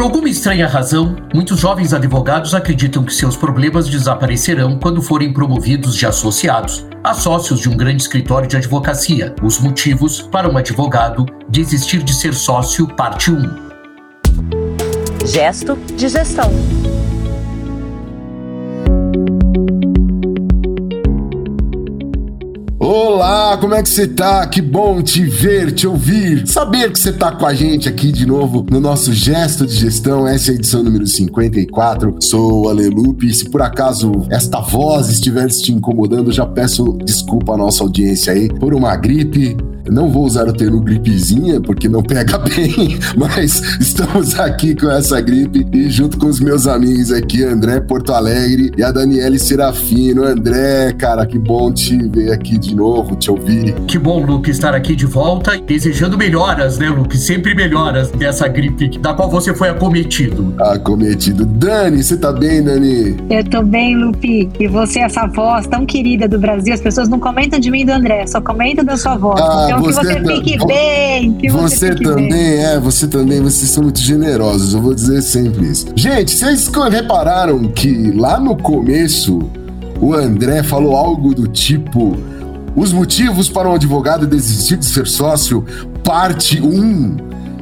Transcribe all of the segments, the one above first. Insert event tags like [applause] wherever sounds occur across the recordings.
Por alguma estranha razão, muitos jovens advogados acreditam que seus problemas desaparecerão quando forem promovidos de associados a sócios de um grande escritório de advocacia. Os motivos para um advogado desistir de ser sócio, parte 1. Gesto de gestão. Olá, como é que você tá? Que bom te ver, te ouvir, saber que você tá com a gente aqui de novo no nosso Gesto de Gestão. Essa é a edição número 54. Sou o Alelupe. Se por acaso esta voz estiver te incomodando, já peço desculpa à nossa audiência aí por uma gripe não vou usar o termo gripezinha, porque não pega [laughs] bem, mas estamos aqui com essa gripe e junto com os meus amigos aqui, André Porto Alegre e a Daniele Serafino. André, cara, que bom te ver aqui de novo, te ouvir. Que bom, Luke, estar aqui de volta, desejando melhoras, né, Luke? Sempre melhoras dessa gripe da qual você foi acometido. Acometido. Dani, você tá bem, Dani? Eu tô bem, Lupe. E você, essa voz tão querida do Brasil, as pessoas não comentam de mim e do André, só comentam da sua voz. Ah, então, você, que você fique bem. Que você, você fique também, bem. é, você também, vocês são muito generosos, eu vou dizer sempre isso. Gente, vocês repararam que lá no começo o André falou algo do tipo. Os motivos para um advogado desistir de ser sócio, parte 1.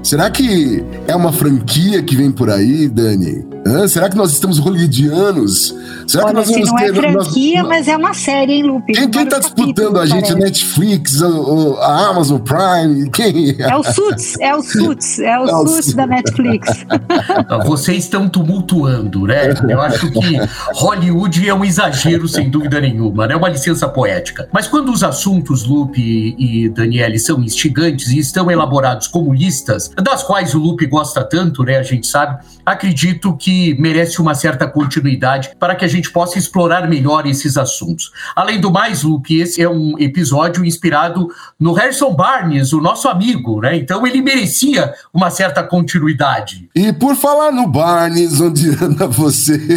Será que é uma franquia que vem por aí, Dani? Hã? Será que nós estamos hollywoodianos? Será Olha, que nós vamos não é ter. franquia, nós... mas é uma série, hein, Lupe? Quem, quem tá disputando a gente? A Netflix, a, a, Amazon Prime? Quem? É o Suits, é o Suits, é o é Suits da Netflix. [laughs] Vocês estão tumultuando, né? Eu acho que Hollywood é um exagero, sem dúvida nenhuma, né? É uma licença poética. Mas quando os assuntos, Lupe e Daniele, são instigantes e estão elaborados como listas, das quais o Lupe gosta tanto, né? A gente sabe, acredito que merece uma certa continuidade para que a gente possa explorar melhor esses assuntos. Além do mais, Luke, esse é um episódio inspirado no Harrison Barnes, o nosso amigo, né? Então ele merecia uma certa continuidade. E por falar no Barnes, onde anda você? [laughs]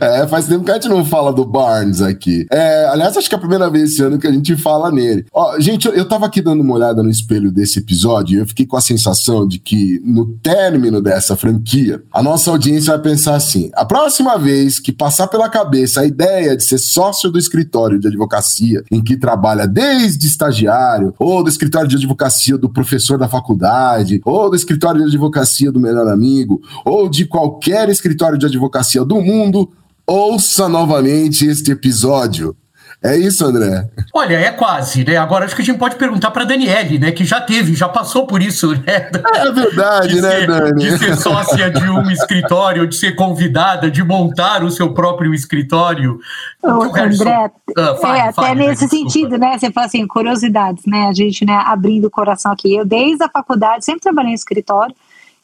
É, faz tempo que a gente não fala do Barnes aqui. É, aliás, acho que é a primeira vez esse ano que a gente fala nele. Ó, gente, eu, eu tava aqui dando uma olhada no espelho desse episódio e eu fiquei com a sensação de que no término dessa franquia, a nossa audiência vai pensar assim: a próxima vez que passar pela cabeça a ideia de ser sócio do escritório de advocacia em que trabalha desde estagiário, ou do escritório de advocacia do professor da faculdade, ou do escritório de advocacia do melhor amigo, ou de qualquer escritório de advocacia do mundo, ouça novamente este episódio. É isso, André? Olha, é quase, né? Agora acho que a gente pode perguntar para Daniele, né? Que já teve, já passou por isso, né? É verdade, de né, ser, Dani? De ser sócia de um escritório, de ser convidada, de montar o seu próprio escritório. Ô, André, ah, fale, é, até nesse sentido, né? Você fala assim, curiosidades, né? A gente, né, abrindo o coração aqui. Eu, desde a faculdade, sempre trabalhei em escritório,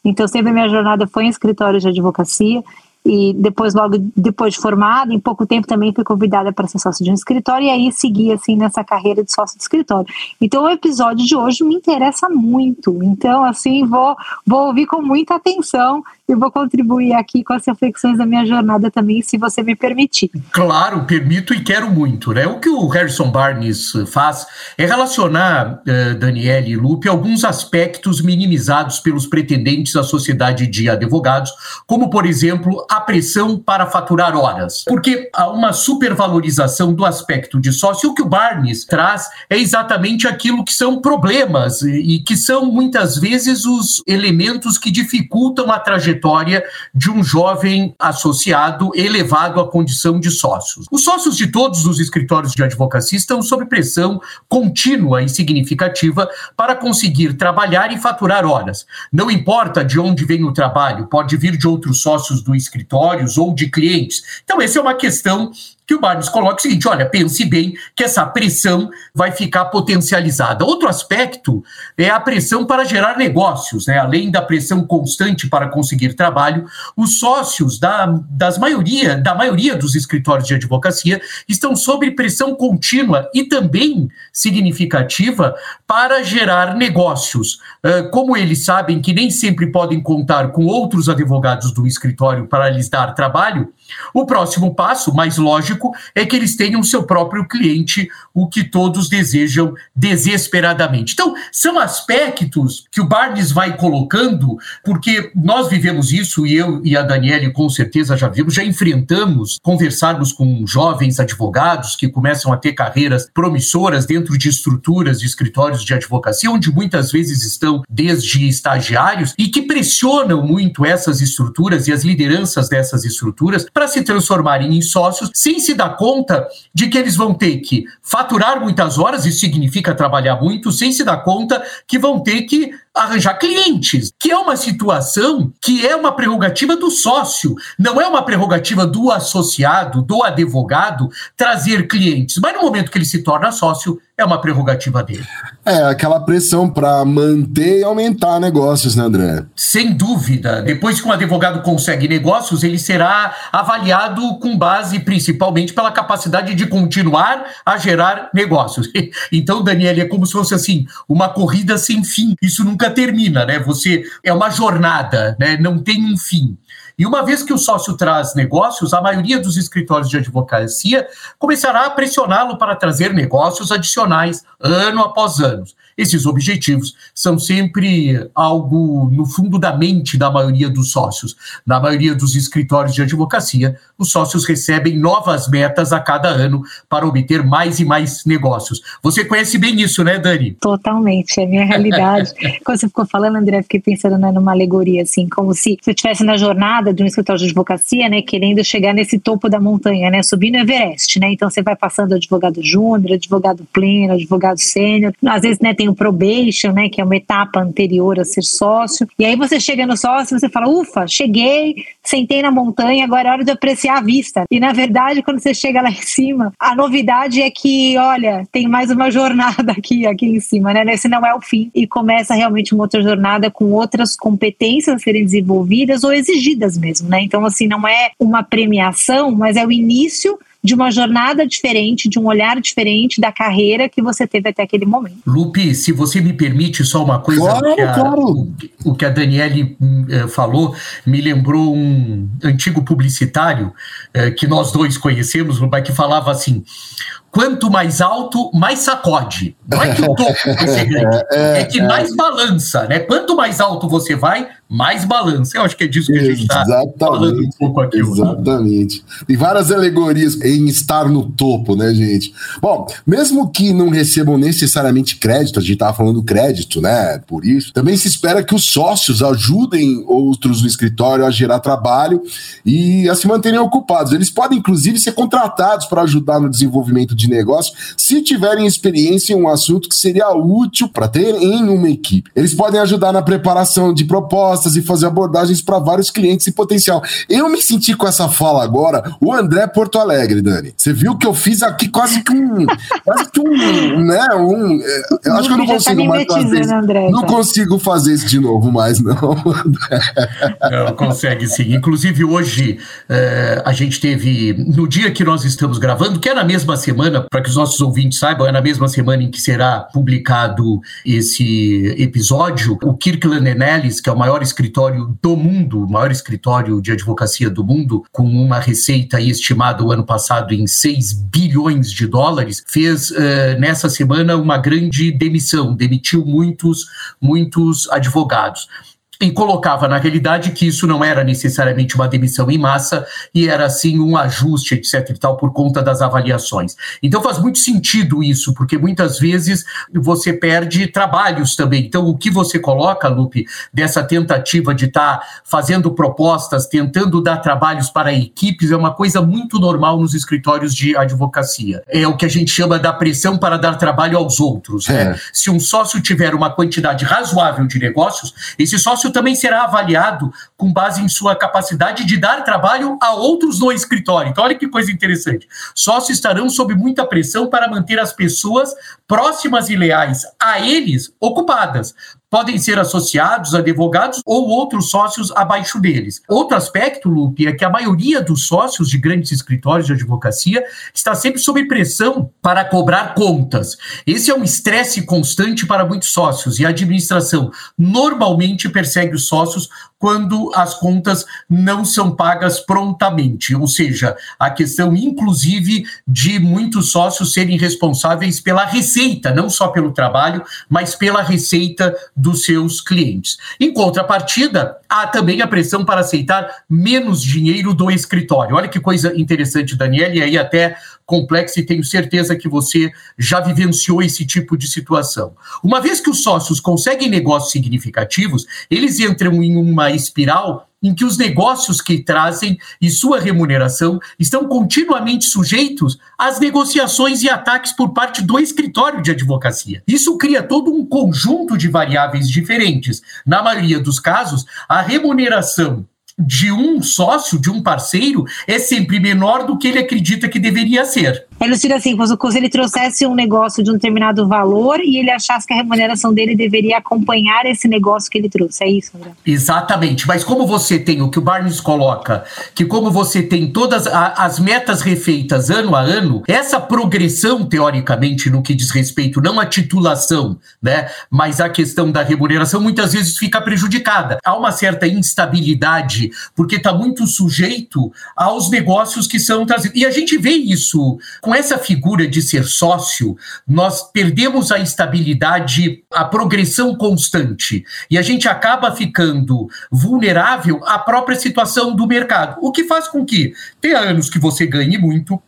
então sempre a minha jornada foi em escritório de advocacia e depois logo depois de formada, em pouco tempo também fui convidada para ser sócio de um escritório e aí segui assim nessa carreira de sócio de escritório. Então o episódio de hoje me interessa muito. Então assim, vou vou ouvir com muita atenção e vou contribuir aqui com as reflexões da minha jornada também, se você me permitir. Claro, permito e quero muito, né? O que o Harrison Barnes faz é relacionar, uh, Daniele e Lupe, alguns aspectos minimizados pelos pretendentes à sociedade de advogados, como, por exemplo, a pressão para faturar horas. Porque há uma supervalorização do aspecto de sócio. O que o Barnes traz é exatamente aquilo que são problemas e que são, muitas vezes, os elementos que dificultam a trajetória trajetória de um jovem associado elevado à condição de sócios. Os sócios de todos os escritórios de advocacia estão sob pressão contínua e significativa para conseguir trabalhar e faturar horas. Não importa de onde vem o trabalho, pode vir de outros sócios do escritórios ou de clientes. Então, essa é uma questão que o Barnes coloca o seguinte: olha, pense bem que essa pressão vai ficar potencializada. Outro aspecto é a pressão para gerar negócios, né? Além da pressão constante para conseguir trabalho, os sócios da, das maioria, da maioria dos escritórios de advocacia estão sob pressão contínua e também significativa para gerar negócios. Uh, como eles sabem que nem sempre podem contar com outros advogados do escritório para lhes dar trabalho, O próximo passo, mais lógico, é que eles tenham seu próprio cliente, o que todos desejam desesperadamente. Então, são aspectos que o Barnes vai colocando, porque nós vivemos isso, e eu e a Daniele com certeza já vimos, já enfrentamos, conversarmos com jovens advogados que começam a ter carreiras promissoras dentro de estruturas de escritórios de advocacia, onde muitas vezes estão desde estagiários e que pressionam muito essas estruturas e as lideranças dessas estruturas para se transformarem em sócios sem se dar conta de que eles vão ter que faturar muitas horas, isso significa trabalhar muito, sem se dar conta que vão ter que arranjar clientes, que é uma situação que é uma prerrogativa do sócio, não é uma prerrogativa do associado, do advogado trazer clientes. Mas no momento que ele se torna sócio, é uma prerrogativa dele. É, aquela pressão para manter e aumentar negócios, né, André? Sem dúvida. Depois que um advogado consegue negócios, ele será avaliado com base principalmente pela capacidade de continuar a gerar negócios. [laughs] Então, Daniel, é como se fosse assim, uma corrida sem fim. Isso nunca termina, né? Você é uma jornada, né? Não tem um fim. E uma vez que o sócio traz negócios, a maioria dos escritórios de advocacia começará a pressioná-lo para trazer negócios adicionais ano após ano. Esses objetivos são sempre algo no fundo da mente da maioria dos sócios. Na maioria dos escritórios de advocacia, os sócios recebem novas metas a cada ano para obter mais e mais negócios. Você conhece bem isso, né, Dani? Totalmente, é a minha realidade. [laughs] Quando você ficou falando, André, fiquei pensando né, numa alegoria, assim, como se você estivesse na jornada de um escritório de advocacia, né, querendo chegar nesse topo da montanha, né, subindo o Everest, né, então você vai passando advogado júnior, advogado pleno, advogado sênior, às vezes, né, tem o probation, né, que é uma etapa anterior a ser sócio. E aí você chega no sócio você fala: "Ufa, cheguei, sentei na montanha, agora é hora de apreciar a vista". E na verdade, quando você chega lá em cima, a novidade é que, olha, tem mais uma jornada aqui, aqui em cima, né? Esse não é o fim e começa realmente uma outra jornada com outras competências a serem desenvolvidas ou exigidas mesmo, né? Então assim, não é uma premiação, mas é o início de uma jornada diferente, de um olhar diferente da carreira que você teve até aquele momento. Lupe, se você me permite só uma coisa, claro, que a, claro. o, o, que a Daniele uh, falou me lembrou um antigo publicitário uh, que nós dois conhecemos, mas que falava assim: quanto mais alto, mais sacode. Não é que o topo vai ser [laughs] grande, é, é que é. mais balança, né? Quanto mais alto você vai, mais balança. Eu acho que é disso que a gente está falando um pouco aqui. Exatamente. Tem várias alegorias em estar no topo, né, gente? Bom, mesmo que não recebam necessariamente crédito, a gente estava falando crédito, né? Por isso, também se espera que os sócios ajudem outros no escritório a gerar trabalho e a se manterem ocupados. Eles podem, inclusive, ser contratados para ajudar no desenvolvimento de negócio se tiverem experiência em um assunto que seria útil para ter em uma equipe. Eles podem ajudar na preparação de propostas e fazer abordagens para vários clientes em potencial. Eu me senti com essa fala agora, o André Porto Alegre, Dani. Você viu que eu fiz aqui quase que um. quase que um. Né, um é, eu acho que eu não tá consigo tá mais fazer isso. André, não tá? consigo fazer isso de novo mais, não. [laughs] não, consegue sim. Inclusive, hoje é, a gente teve. No dia que nós estamos gravando, que é na mesma semana, semana, para que os nossos ouvintes saibam, é na mesma semana em que será publicado esse episódio, o Kirkland Ellis, que é o maior escritório do mundo, o maior escritório de advocacia do mundo, com uma receita estimada o ano passado em 6 bilhões de dólares, fez uh, nessa semana uma grande demissão, demitiu muitos, muitos advogados e colocava na realidade que isso não era necessariamente uma demissão em massa e era sim um ajuste, etc. e tal, por conta das avaliações. Então faz muito sentido isso, porque muitas vezes você perde trabalhos também. Então, o que você coloca, Lupe, dessa tentativa de estar tá fazendo propostas, tentando dar trabalhos para equipes, é uma coisa muito normal nos escritórios de advocacia. É o que a gente chama da pressão para dar trabalho aos outros. Né? É. Né? Se um sócio tiver uma quantidade razoável de negócios, esse sócio também será avaliado com base em sua capacidade de dar trabalho a outros no escritório. Então, olha que coisa interessante. Sócios estarão sob muita pressão para manter as pessoas próximas e leais a eles ocupadas, podem ser associados, advogados ou outros sócios abaixo deles. Outro aspecto, Lupe, é que a maioria dos sócios de grandes escritórios de advocacia está sempre sob pressão para cobrar contas. Esse é um estresse constante para muitos sócios e a administração normalmente persegue os sócios quando as contas não são pagas prontamente, ou seja, a questão inclusive de muitos sócios serem responsáveis pela receita, não só pelo trabalho, mas pela receita dos seus clientes. Em contrapartida, há também a pressão para aceitar menos dinheiro do escritório. Olha que coisa interessante, Daniel, e aí até complexa e tenho certeza que você já vivenciou esse tipo de situação. Uma vez que os sócios conseguem negócios significativos, eles entram em uma espiral em que os negócios que trazem e sua remuneração estão continuamente sujeitos às negociações e ataques por parte do escritório de advocacia. Isso cria todo um conjunto de variáveis diferentes. Na maioria dos casos, a remuneração de um sócio, de um parceiro, é sempre menor do que ele acredita que deveria ser. É sentido assim, se ele trouxesse um negócio de um determinado valor e ele achasse que a remuneração dele deveria acompanhar esse negócio que ele trouxe, é isso, André? Exatamente, mas como você tem o que o Barnes coloca, que como você tem todas as metas refeitas ano a ano, essa progressão, teoricamente, no que diz respeito, não à titulação, né, mas a questão da remuneração, muitas vezes fica prejudicada. Há uma certa instabilidade, porque está muito sujeito aos negócios que são trazidos. E a gente vê isso com essa figura de ser sócio, nós perdemos a estabilidade, a progressão constante. E a gente acaba ficando vulnerável à própria situação do mercado. O que faz com que tenha anos que você ganhe muito,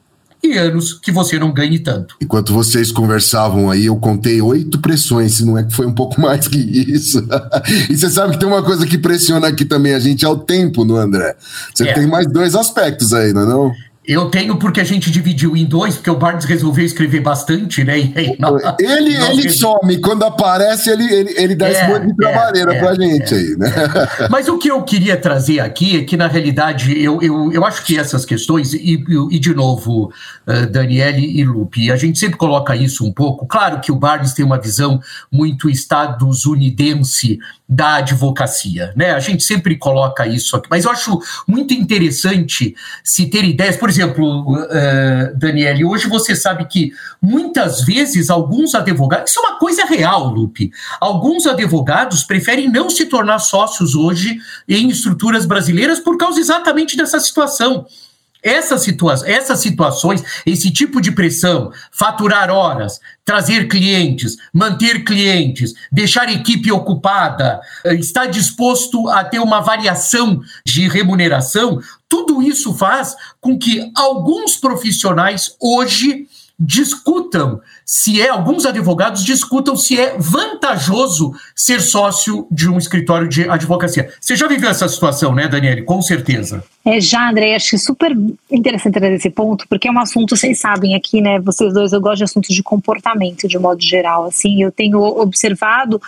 e anos que você não ganhe tanto. Enquanto vocês conversavam aí, eu contei oito pressões, se não é que foi um pouco mais que isso. [laughs] e você sabe que tem uma coisa que pressiona aqui também a gente, é o tempo, no André? Você é. tem mais dois aspectos aí, não é não? Eu tenho porque a gente dividiu em dois, porque o Barnes resolveu escrever bastante, né? E, nós, ele nós ele some, quando aparece, ele, ele, ele dá é, esse monte de trabalheira é, pra é, gente é. aí, né? [laughs] Mas o que eu queria trazer aqui é que, na realidade, eu, eu, eu acho que essas questões, e, e de novo, uh, Daniele e Lupe, a gente sempre coloca isso um pouco. Claro que o Barnes tem uma visão muito estadunidense da advocacia, né? A gente sempre coloca isso aqui, mas eu acho muito interessante se ter ideias, por exemplo, uh, Daniele, hoje você sabe que muitas vezes alguns advogados, isso é uma coisa real, Lupe, alguns advogados preferem não se tornar sócios hoje em estruturas brasileiras por causa exatamente dessa situação. Essas, situa essas situações, esse tipo de pressão, faturar horas, trazer clientes, manter clientes, deixar equipe ocupada, eh, estar disposto a ter uma variação de remuneração, tudo isso faz com que alguns profissionais hoje discutam se é, alguns advogados discutam se é vantajoso ser sócio de um escritório de advocacia. Você já viveu essa situação, né, Daniele? Com certeza. É, já, André, acho super interessante trazer esse ponto, porque é um assunto, vocês sabem aqui, né, vocês dois, eu gosto de assuntos de comportamento, de modo geral, assim, eu tenho observado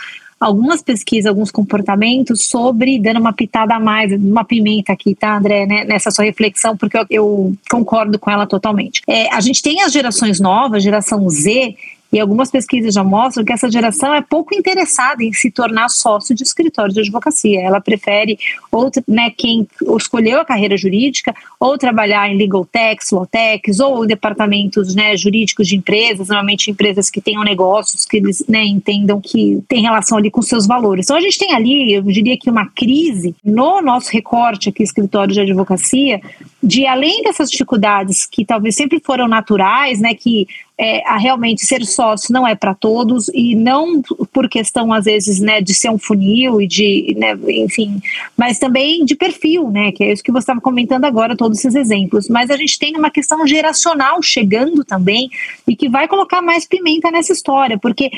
algumas pesquisas, alguns comportamentos sobre, dando uma pitada a mais, uma pimenta aqui, tá, André, né, nessa sua reflexão, porque eu, eu concordo com ela totalmente. É, a gente tem as gerações novas, geração Z, e algumas pesquisas já mostram que essa geração é pouco interessada em se tornar sócio de escritório de advocacia. Ela prefere ou né, quem escolheu a carreira jurídica ou trabalhar em legal techs, law techs, ou departamentos né, jurídicos de empresas, normalmente empresas que tenham negócios que eles né, entendam que tem relação ali com seus valores. Então a gente tem ali, eu diria que uma crise no nosso recorte aqui, escritório de advocacia, de além dessas dificuldades que talvez sempre foram naturais, né, que é, a realmente ser sócio não é para todos e não por questão às vezes né de ser um funil e de né, enfim mas também de perfil né que é isso que você estava comentando agora todos esses exemplos. Mas a gente tem uma questão geracional chegando também e que vai colocar mais pimenta nessa história porque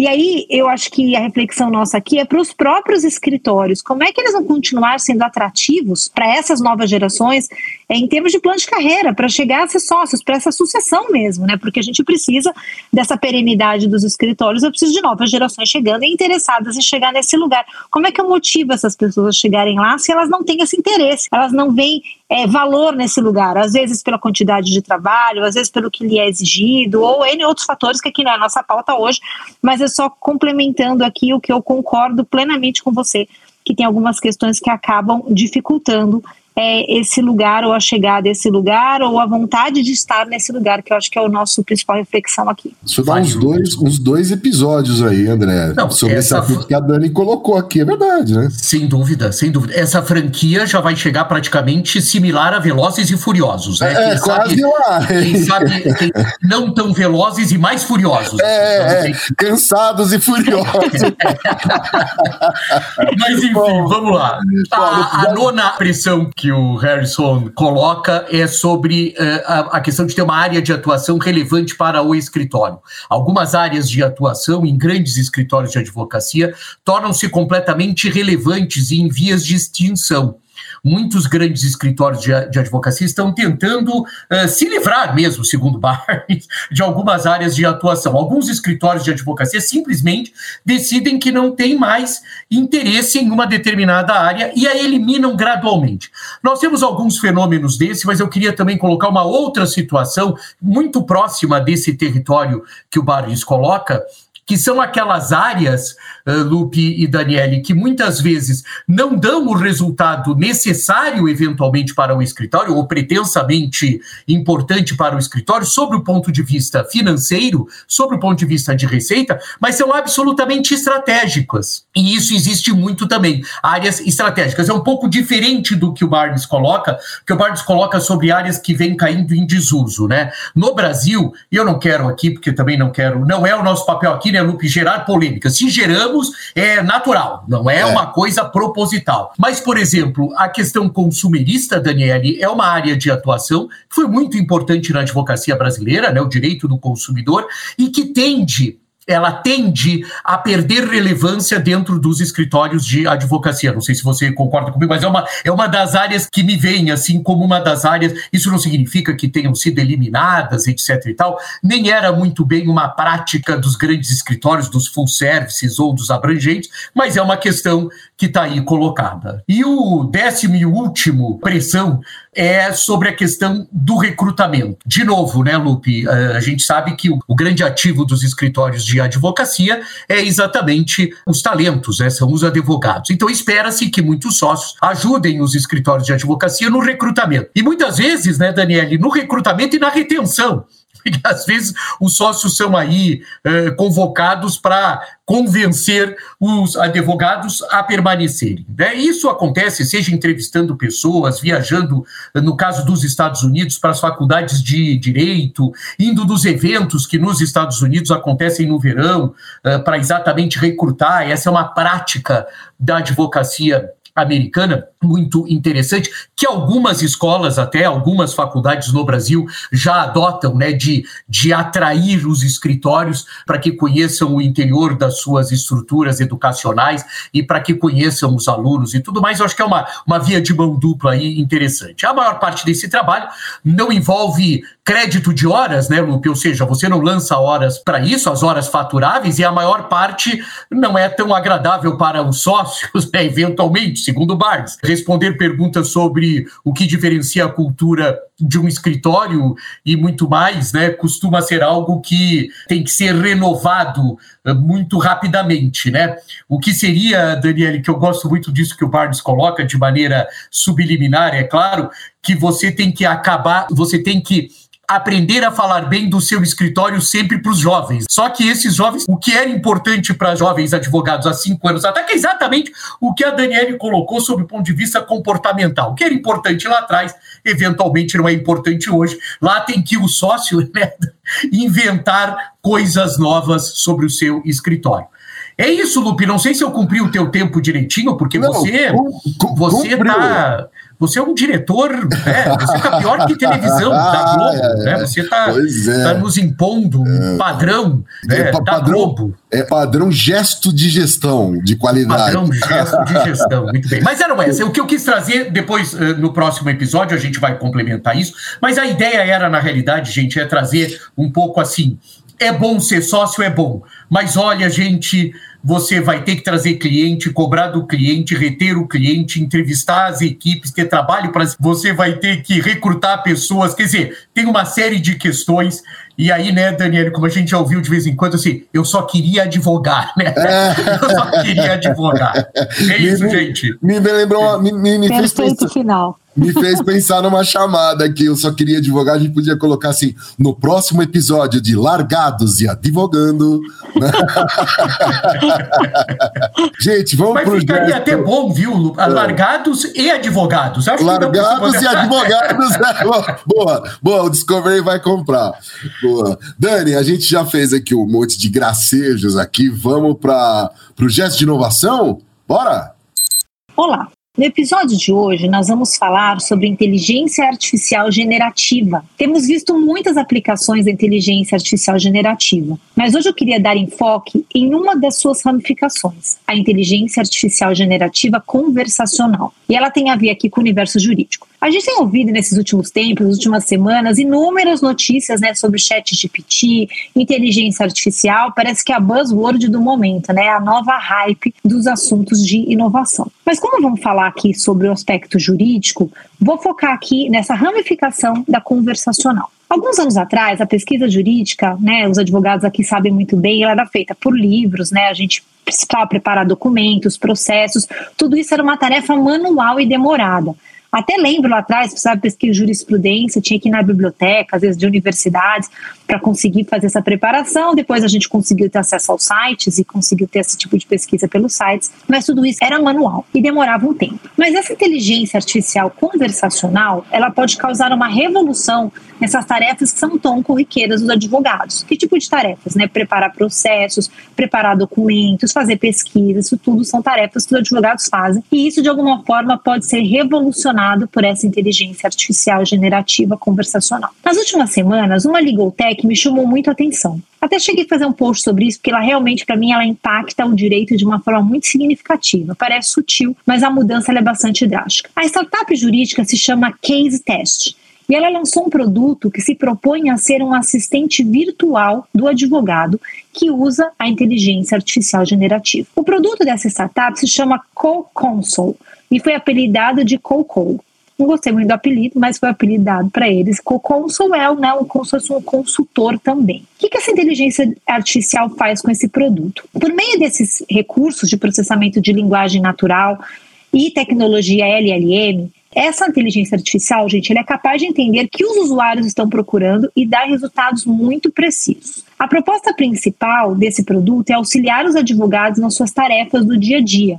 e aí, eu acho que a reflexão nossa aqui é para os próprios escritórios. Como é que eles vão continuar sendo atrativos para essas novas gerações é, em termos de plano de carreira, para chegar a ser sócios, para essa sucessão mesmo, né? Porque a gente precisa dessa perenidade dos escritórios, eu preciso de novas gerações chegando e interessadas em chegar nesse lugar. Como é que eu motivo essas pessoas a chegarem lá se elas não têm esse interesse? Elas não veem é, valor nesse lugar, às vezes pela quantidade de trabalho, às vezes pelo que lhe é exigido, ou N outros fatores que aqui não é a nossa pauta hoje, mas só complementando aqui o que eu concordo plenamente com você, que tem algumas questões que acabam dificultando é, esse lugar ou a chegada desse lugar ou a vontade de estar nesse lugar, que eu acho que é o nosso principal reflexão aqui. Isso dá uns dois, uns dois episódios aí, André, Não, sobre essa... esse que a Dani colocou aqui, é verdade, né? Sem dúvida, sem dúvida. Essa franquia já vai chegar praticamente similar a Velozes e Furiosos, né? É, quem quase sabe, lá. Quem sabe quem não tão velozes e mais furiosos. É, é cansados e furiosos. [laughs] Mas enfim, vamos lá. A, a nona pressão que que o Harrison coloca é sobre uh, a, a, questão de ter uma área de atuação relevante para o escritório. Algumas áreas de atuação em grandes escritórios de advocacia tornam-se completamente relevantes e em vias de extinção muitos grandes escritórios de, de advocacia estão tentando uh, se livrar mesmo, segundo [laughs] Barnes, de algumas áreas de atuação. Alguns escritórios de advocacia simplesmente decidem que não tem mais interesse em uma determinada área e a eliminam gradualmente. Nós temos alguns fenômenos desse, mas eu queria também colocar uma outra situação muito próxima desse território que o Barnes coloca, que são aquelas áreas, uh, Lupe e Daniele, que muitas vezes não dão o resultado necessário, eventualmente, para o escritório, ou pretensamente importante para o escritório, sobre o ponto de vista financeiro, sobre o ponto de vista de receita, mas são absolutamente estratégicas. E isso existe muito também. Áreas estratégicas. É um pouco diferente do que o Barnes coloca, que o Barnes coloca sobre áreas que vêm caindo em desuso. Né? No Brasil, eu não quero aqui, porque também não quero, não é o nosso papel aqui, né? Né, Lupe, gerar polêmica. Se geramos, é natural, não é, é, uma coisa proposital. Mas, por exemplo, a questão consumerista, Daniele, é uma área de atuação que foi muito importante na advocacia brasileira, né, o direito do consumidor, e que tende ela tende a perder relevância dentro dos escritórios de advocacia. Não sei se você concorda comigo, mas é uma, é uma das áreas que me vem assim como uma das áreas. Isso não significa que tenham sido eliminadas, etc. e tal. Nem era muito bem uma prática dos grandes escritórios, dos full services ou dos abrangentes, mas é uma questão que está aí colocada. E o décimo e último pressão é sobre a questão do recrutamento. De novo, né, Lupe? Eh, a gente sabe que o, grande ativo dos escritórios de advocacia é exatamente os talentos, né, são os advogados. Então, espera-se que muitos sócios ajudem os escritórios de advocacia no recrutamento. E muitas vezes, né, Daniele, no recrutamento e na retenção [laughs] às vezes os sócios são aí eh, convocados para convencer os advogados a permanecerem. Né? Isso acontece, seja entrevistando pessoas, viajando, no caso dos Estados Unidos, para as faculdades de direito, indo dos eventos que nos Estados Unidos acontecem no verão, eh, para exatamente recrutar. Essa é uma prática da advocacia americana muito interessante, que algumas escolas, até algumas faculdades no Brasil, já adotam, né, de, de atrair os escritórios para que conheçam o interior das suas estruturas educacionais e para que conheçam os alunos e tudo mais. Eu acho que é uma, uma via de mão dupla aí interessante. A maior parte desse trabalho não envolve crédito de horas, né, Lupe? Ou seja, você não lança horas para isso, as horas faturáveis, e a maior parte não é tão agradável para os sócios, [laughs] né, eventualmente, segundo Barnes. Responder perguntas sobre o que diferencia a cultura de um escritório e muito mais, né, costuma ser algo que tem que ser renovado eh, muito rapidamente, né? O que seria, Daniele, que eu gosto muito disso que o Barnes coloca de maneira subliminar, é claro, que você tem que acabar, você tem que aprender a falar bem do seu escritório sempre para os jovens. Só que esses jovens, o que era importante para jovens advogados há cinco anos até que é exatamente o que a Daniele colocou sob o ponto de vista comportamental. O que era importante lá atrás, eventualmente não é importante hoje. Lá tem que o sócio [laughs] né, inventar coisas novas sobre o seu escritório. É isso, Lupe. Não sei se eu cumpri o teu tempo direitinho, porque não, você, com, você tá você é um diretor, né? Você está pior que televisão [laughs] da Globo, é, né? Você está é. tá nos impondo um é. padrão né, é, da padrão, Globo. É padrão gesto de gestão, de qualidade. Padrão gesto de gestão, muito bem. Mas era essa. O que eu quis trazer depois, eh, no próximo episódio, a gente vai complementar isso. Mas a ideia era, na realidade, gente, é trazer um pouco assim. É bom ser sócio, é bom. Mas olha, gente, você vai ter que trazer cliente, cobrar do cliente, reter o cliente, entrevistar as equipes, ter trabalho para. Você vai ter que recrutar pessoas. Quer dizer, tem uma série de questões. E aí, né, Daniel, como a gente já ouviu de vez em quando, assim, eu só queria advogar, né? [laughs] Eu só queria advogar. É isso, me, gente. Me, lembrou, me, me, me fez pensar, final. Me fez pensar numa chamada aqui. Eu só queria advogar, a gente podia colocar assim, no próximo episódio de Largados e Advogando. [laughs] gente, vamos Mas pro ficaria gesto. até bom, viu? É. Largados e advogados. Acho Largados e advogados. [laughs] É, boa, boa, o Discovery vai comprar. Boa. Dani, a gente já fez aqui um monte de gracejos aqui. Vamos para o gesto de inovação? Bora! Olá, no episódio de hoje, nós vamos falar sobre inteligência artificial generativa. Temos visto muitas aplicações da inteligência artificial generativa, mas hoje eu queria dar enfoque em uma das suas ramificações, a inteligência artificial generativa conversacional. E ela tem a ver aqui com o universo jurídico. A gente tem ouvido nesses últimos tempos, últimas semanas, inúmeras notícias né, sobre chat GPT, inteligência artificial. Parece que é a buzzword do momento, né? A nova hype dos assuntos de inovação. Mas como vamos falar aqui sobre o aspecto jurídico, vou focar aqui nessa ramificação da conversacional. Alguns anos atrás, a pesquisa jurídica, né, os advogados aqui sabem muito bem, ela era feita por livros, né, a gente precisava preparar documentos, processos, tudo isso era uma tarefa manual e demorada. Até lembro lá atrás, precisava pesquisar jurisprudência, tinha que ir na biblioteca, às vezes de universidades, para conseguir fazer essa preparação. Depois a gente conseguiu ter acesso aos sites e conseguiu ter esse tipo de pesquisa pelos sites, mas tudo isso era manual e demorava um tempo. Mas essa inteligência artificial conversacional, ela pode causar uma revolução nessas tarefas que são tão corriqueiras dos advogados. Que tipo de tarefas? Né? Preparar processos, preparar documentos, fazer pesquisas, isso tudo são tarefas que os advogados fazem. E isso, de alguma forma, pode ser revolucionado por essa inteligência artificial generativa conversacional. Nas últimas semanas, uma legal tech me chamou muito a atenção. Até cheguei a fazer um post sobre isso, porque ela realmente, para mim, ela impacta o direito de uma forma muito significativa. Parece sutil, mas a mudança é bastante drástica. A startup jurídica se chama Case Test e ela lançou um produto que se propõe a ser um assistente virtual do advogado que usa a inteligência artificial generativa. O produto dessa startup se chama Co-Console e foi apelidado de CoCo. Não gostei muito do apelido, mas foi apelidado para eles. Co-Console é né, um, um consultor também. O que, que essa inteligência artificial faz com esse produto? Por meio desses recursos de processamento de linguagem natural e tecnologia LLM, essa inteligência artificial, gente, ele é capaz de entender que os usuários estão procurando e dar resultados muito precisos. A proposta principal desse produto é auxiliar os advogados nas suas tarefas do dia a dia.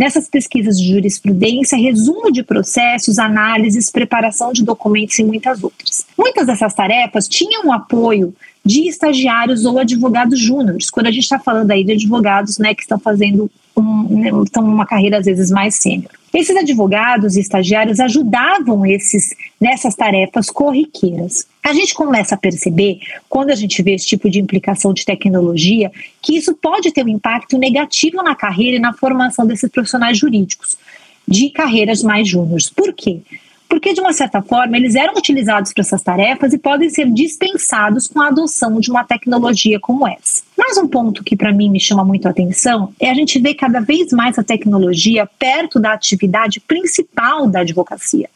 Nessas pesquisas de jurisprudência, resumo de processos, análises, preparação de documentos e muitas outras. Muitas dessas tarefas tinham o apoio de estagiários ou advogados júniores, quando a gente está falando aí de advogados né, que estão fazendo um, né, estão uma carreira às vezes mais sênior. Esses advogados e estagiários ajudavam esses nessas tarefas corriqueiras. A gente começa a perceber, quando a gente vê esse tipo de implicação de tecnologia, que isso pode ter um impacto negativo na carreira e na formação desses profissionais jurídicos de carreiras mais júniores. Por quê? Porque, de uma certa forma, eles eram utilizados para essas tarefas e podem ser dispensados com a adoção de uma tecnologia como essa. Mais um ponto que para mim me chama muito a atenção é a gente ver cada vez mais a tecnologia perto da atividade principal da advocacia.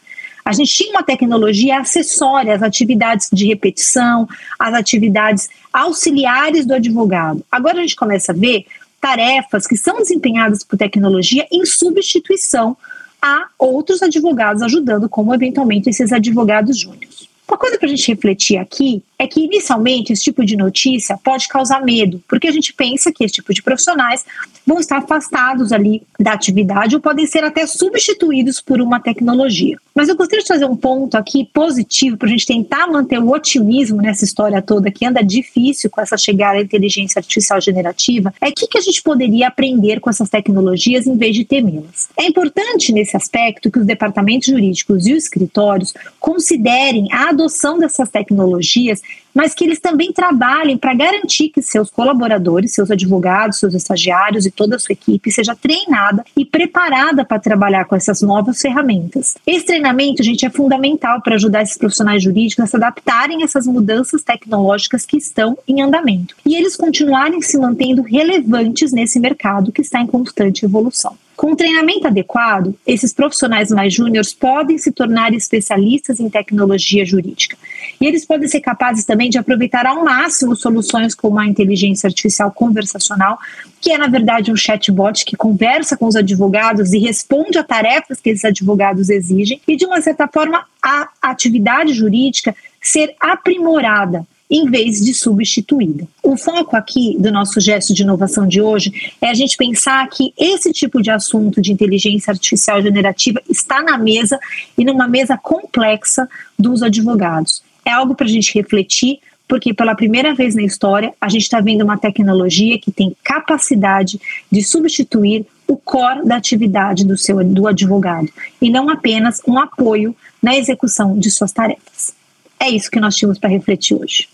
A gente tinha uma tecnologia acessória às atividades de repetição, às atividades auxiliares do advogado. Agora a gente começa a ver tarefas que são desempenhadas por tecnologia em substituição há outros advogados ajudando, como eventualmente esses advogados júniores. Uma coisa para a gente refletir aqui é que, inicialmente, esse tipo de notícia pode causar medo, porque a gente pensa que esse tipo de profissionais vão estar afastados ali da atividade ou podem ser até substituídos por uma tecnologia. Mas eu gostaria de fazer um ponto aqui positivo para a gente tentar manter o otimismo nessa história toda que anda difícil com essa chegada à inteligência artificial generativa. É o que, que a gente poderia aprender com essas tecnologias em vez de temê-las. É importante nesse aspecto que os departamentos jurídicos e os escritórios considerem a adoção dessas tecnologias mas que eles também trabalhem para garantir que seus colaboradores, seus advogados, seus estagiários e toda a sua equipe seja treinada e preparada para trabalhar com essas novas ferramentas. Esse treinamento, gente, é fundamental para ajudar esses profissionais jurídicos a se adaptarem a essas mudanças tecnológicas que estão em andamento e eles continuarem se mantendo relevantes nesse mercado que está em constante evolução. Com treinamento adequado, esses profissionais mais júniores podem se tornar especialistas em tecnologia jurídica. E eles podem ser capazes também de aproveitar ao máximo soluções como a inteligência artificial conversacional, que é, na verdade, um chatbot que conversa com os advogados e responde a tarefas que esses advogados exigem, e, de uma certa forma, a atividade jurídica ser aprimorada em vez de substituída. O foco aqui do nosso gesto de inovação de hoje é a gente pensar que esse tipo de assunto de inteligência artificial generativa está na mesa e numa mesa complexa dos advogados. É algo para a gente refletir, porque pela primeira vez na história a gente está vendo uma tecnologia que tem capacidade de substituir o core da atividade do seu do advogado e não apenas um apoio na execução de suas tarefas. É isso que nós tínhamos para refletir hoje.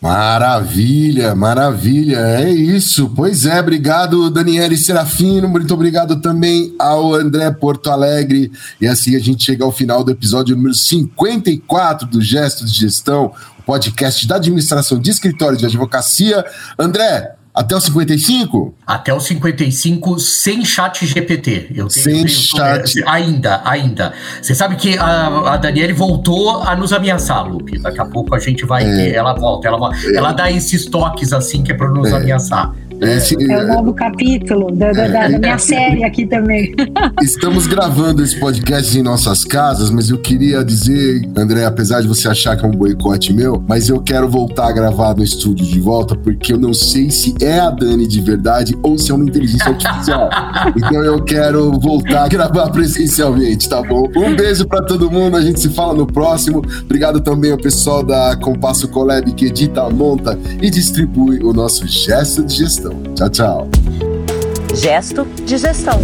Maravilha, maravilha, é isso. Pois é, obrigado Daniele Serafino, muito obrigado também ao André Porto Alegre. E assim a gente chega ao final do episódio número 54 do Gesto de Gestão, o podcast da administração de escritório de advocacia. André, até o 55? Até o 55 sem chat GPT. Eu tenho, sem tenho, chat. ainda, ainda. Você sabe que a, a Daniele voltou a nos ameaçar, Lupe. Daqui a pouco a gente vai. É. Ela volta. Ela, é. ela dá esses toques assim que é para nos é. ameaçar. Esse, é o novo capítulo da, da, da é, minha é, série aqui também. [laughs] Estamos gravando esse podcast em nossas casas, mas eu queria dizer, André, apesar de você achar que é um boicote meu, mas eu quero voltar a gravar no estúdio de volta, porque eu não sei se é a Dani de verdade ou se é uma inteligência artificial. [laughs] então eu quero voltar a gravar presencialmente, tá bom? Um beijo para todo mundo, a gente se fala no próximo. Obrigado também ao pessoal da Compasso Collab que edita, monta e distribui o nosso gesto de gestão. Tchau, tchau. Gesto de gestão.